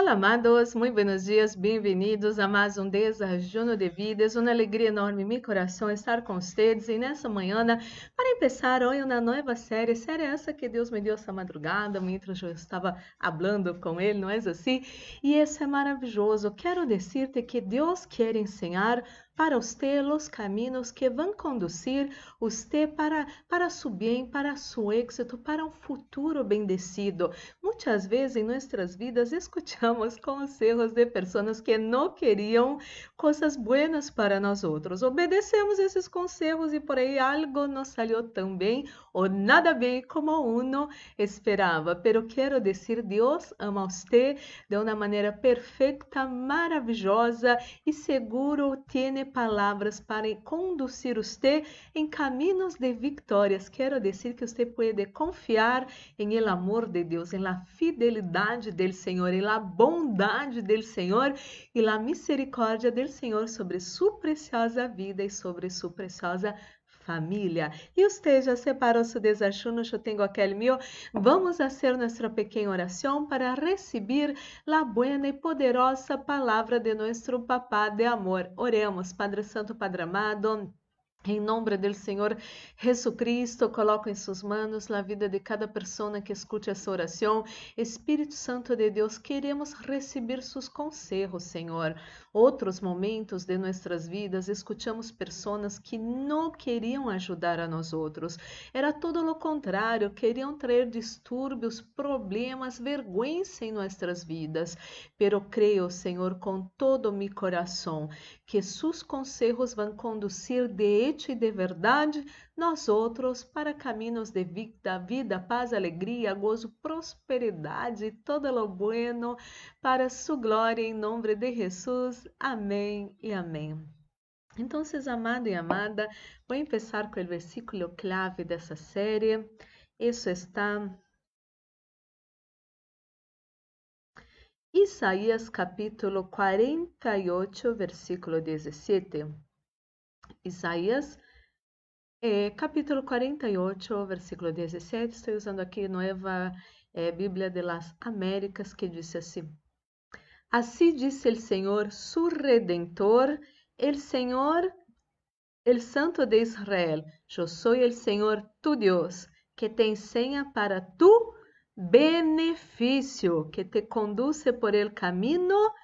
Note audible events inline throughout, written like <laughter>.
Olá, amados, muito buenos dias, bem-vindos a mais um Desajuno de Vida. É uma alegria enorme meu coração estar com vocês e nessa manhã, para começar hoje uma nova série, série essa que Deus me deu essa madrugada, mientras eu estava falando com Ele, não é assim? E isso é maravilhoso. Quero dizer-te que Deus quer ensinar para usted os caminhos que vão conduzir você para, para su bem, para su éxito, para um futuro bendecido. Muitas vezes em nossas vidas <laughs> escutamos conselhos de pessoas que não queriam coisas buenas para nós outros. Obedecemos esses conselhos e por aí algo não saiu tão bem ou nada bem como uno esperava. Pero quero dizer, Deus ama você de uma maneira perfeita, maravilhosa e seguro tiene palavras para conduzir você em caminhos de vitórias. Quero dizer que você pode confiar em el amor de Deus, em la fidelidade del Senhor, em la bondade del Senhor e la misericórdia del Senhor sobre sua preciosa vida e sobre sua preciosa família. E você já separou seu desajuno? Eu tenho aquele meu. Vamos fazer nossa pequena oração para receber a buena e poderosa palavra de nosso Papá de amor. Oremos, Padre Santo, Padre amado. Em nome do Senhor Jesucristo, coloco em suas mãos a vida de cada pessoa que escute essa oração. Espírito Santo de Deus, queremos receber seus conselhos, Senhor. Outros momentos de nossas vidas, escutamos pessoas que não queriam ajudar a nós outros. Era todo o contrário, queriam trazer distúrbios, problemas, vergonha em nossas vidas. Pero creio, Senhor, com todo meu coração, que seus conselhos vão conduzir de hecho e de verdade nós outros para caminhos de vida, vida, paz, alegria, gozo, prosperidade todo lo bueno para sua glória em nome de Jesus. Amém e amém. Então, amado e amada, vou começar com o versículo clave dessa série. Isso está Isaías capítulo 48, versículo 17. Isaías eh, capítulo 48, versículo 17. Estou usando aqui Nova eh, Bíblia de las Américas, que diz assim: Assim disse o Senhor, su redentor, el Senhor, el Santo de Israel: Eu sou o Senhor tu Deus, que te ensina para tu benefício que te conduce por el camino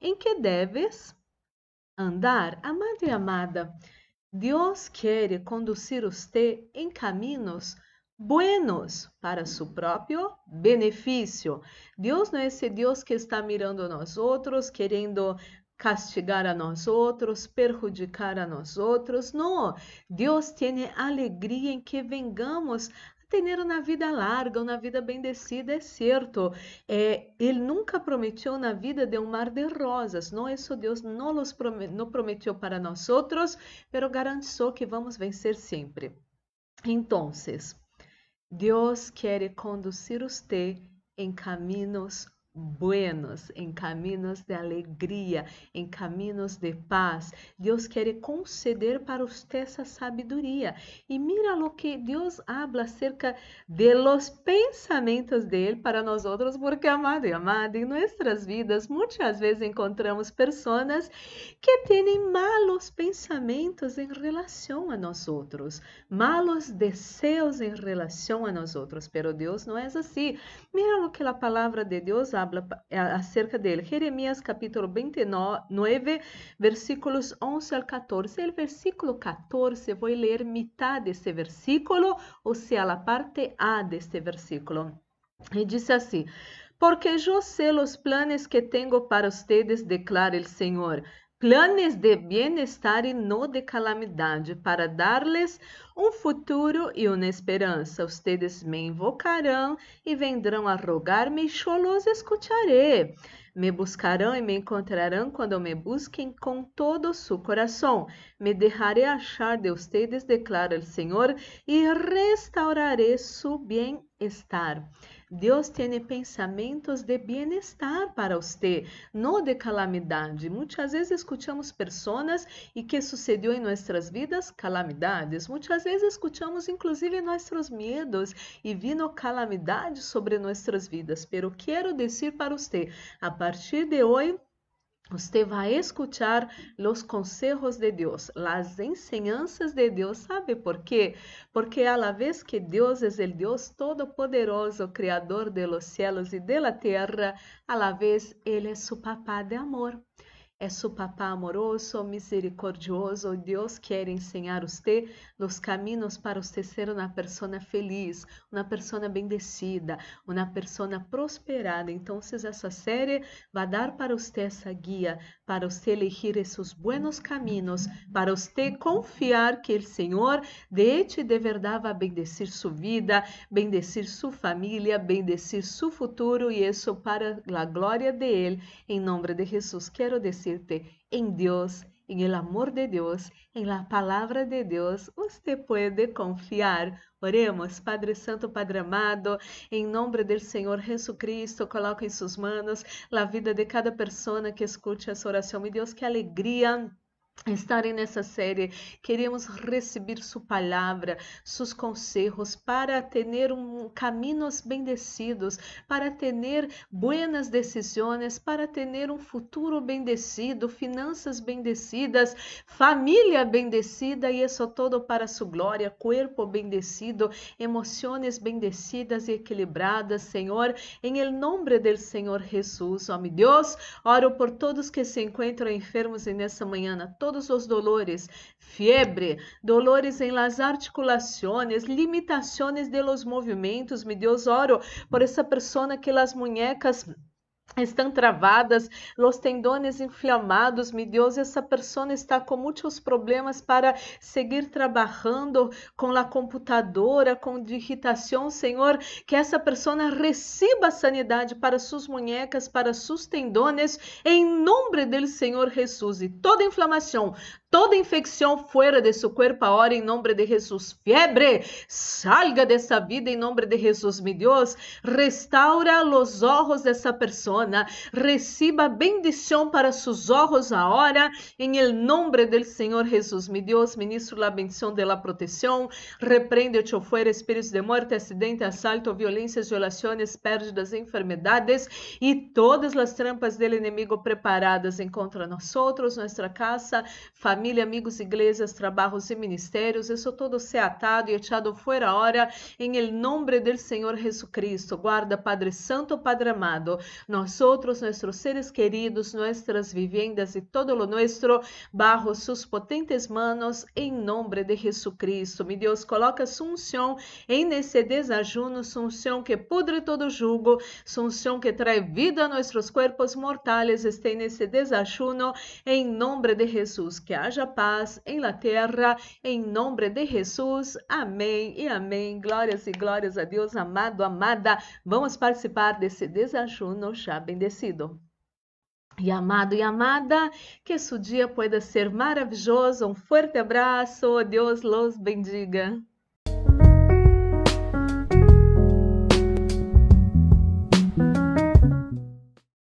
em que deves andar. Amado e amada, Deus quer conduzir você em caminhos buenos para seu próprio benefício. Deus não é esse Deus que está mirando nós outros, querendo castigar a nós outros, perjudicar a nós outros. Não, Deus tem alegria em que vengamos ter uma vida larga, uma vida bendecida, é certo. É, ele nunca prometeu na vida de um mar de rosas, não isso Deus não, los prometeu, para nós outros, pero garantiu que vamos vencer sempre. Então, Deus quer conduzir você em caminhos buenos, em caminhos de alegria, em caminhos de paz. Deus quer conceder para você essa sabedoria. E mira lo que Deus habla acerca de los pensamentos dele para nós outros, porque amado e amada, em nossas vidas muitas vezes encontramos pessoas que têm malos pensamentos em relação a nós outros, malos desejos em relação a nós outros, pero Deus não é assim. Mira lo que a palavra de Deus habla acerca dele. Jeremias capítulo 29, versículos 11 al 14. El versículo 14, vou ler metade desse versículo, ou seja, a parte A deste versículo. E disse assim: Porque eu sei os planos que tenho para ustedes, declara o Senhor planos de bem-estar e não de calamidade, para dar-lhes um futuro e uma esperança. Ustedes me invocarão e vendrão a rogar-me, e eu los escutaré. Me buscarão e me encontrarão quando me busquem com todo o seu coração. Me deixaré achar de ustedes, declara o Senhor, e restauraré su bem-estar. Deus tem pensamentos de bem-estar para você, não de calamidade. Muitas vezes escutamos pessoas e que sucedeu em nossas vidas calamidades. Muitas vezes escutamos inclusive nossos medos e vino calamidade sobre nossas vidas. Pero quero dizer para você, a partir de hoje, Você vai escuchar os consejos de Deus, as enseñanças de Deus. ¿Sabe por quê? Porque a la vez que Deus é o Deus Todo-Poderoso, Criador de los cielos e de la tierra, a la vez Ele é su papá de amor. É su papá amoroso, misericordioso. Deus quer ensinar você os caminhos para você ser uma pessoa feliz, uma pessoa bendecida, uma pessoa prosperada. Então, essa série vai dar para você essa guia, para você elegir esses buenos caminhos, para você confiar que o Senhor de hecho de verdade vai bendecir sua vida, bendecir sua família, bendecir seu futuro e isso para a glória de Ele. Em nome de Jesus, quero dizer decirte, en Dios, en el amor de Dios, en la palabra de Dios, usted puede confiar. Oremos, Padre Santo, Padre amado, em nome do Senhor Jesucristo, coloca em suas mãos a vida de cada pessoa que escute essa oração. Meu Deus, que alegria estarem nessa série, queremos receber sua palavra, seus conselhos para ter um caminhos bendecidos, para ter buenas decisões, para ter um futuro bendecido, finanças bendecidas, família bendecida e isso todo para sua glória, corpo bendecido, emoções bendecidas e equilibradas, Senhor, em el nome do Senhor Jesus, ó meu Deus, oro por todos que se encontram enfermos nessa manhã, todos os dolores, fiebre, dolores em las articulações, limitações de los movimentos. Me Deus, oro por essa pessoa que las muñecas estão travadas, os tendões inflamados, meu Deus, essa pessoa está com muitos problemas para seguir trabalhando com a computadora, com digitação, Senhor, que essa pessoa receba sanidade para suas muñecas, para seus tendões, em nome do Senhor Jesus, e toda inflamação, toda infecção fora de seu corpo agora em nome de Jesus. Fiebre, salga dessa vida em nome de Jesus, meu Deus. Restaura os olhos dessa pessoa. Reciba bendição para seus olhos agora em el nome do Senhor Jesus. Meu Deus, ministro la bendição de la proteção. Repreende o fuera espíritos de morte, acidente, assalto, violências, violações, pérdidas, enfermedades e todas as trampas do inimigo preparadas contra nós nossa casa, família família, amigos, igrejas, trabalhos e ministérios, isso todo se atado e echado fora hora, em el nombre del Senhor Jesucristo. Guarda, Padre Santo, Padre amado, nós outros, nossos seres queridos, nossas vivendas e todo lo nuestro, bajo sus potentes manos, em nome de Jesucristo. Mi Deus, coloca su unção em nesse desajuno, su unção que pudre todo jugo, su unção que trae vida a nossos corpos mortais, este nesse desajuno, em nome de Jesus. Que haja haja paz em la terra, em nome de Jesus. Amém e amém. Glórias e glórias a Deus, amado, amada. Vamos participar desse desajuno já bendecido. E amado e amada, que seu dia pueda ser maravilhoso. Um forte abraço. Deus los bendiga.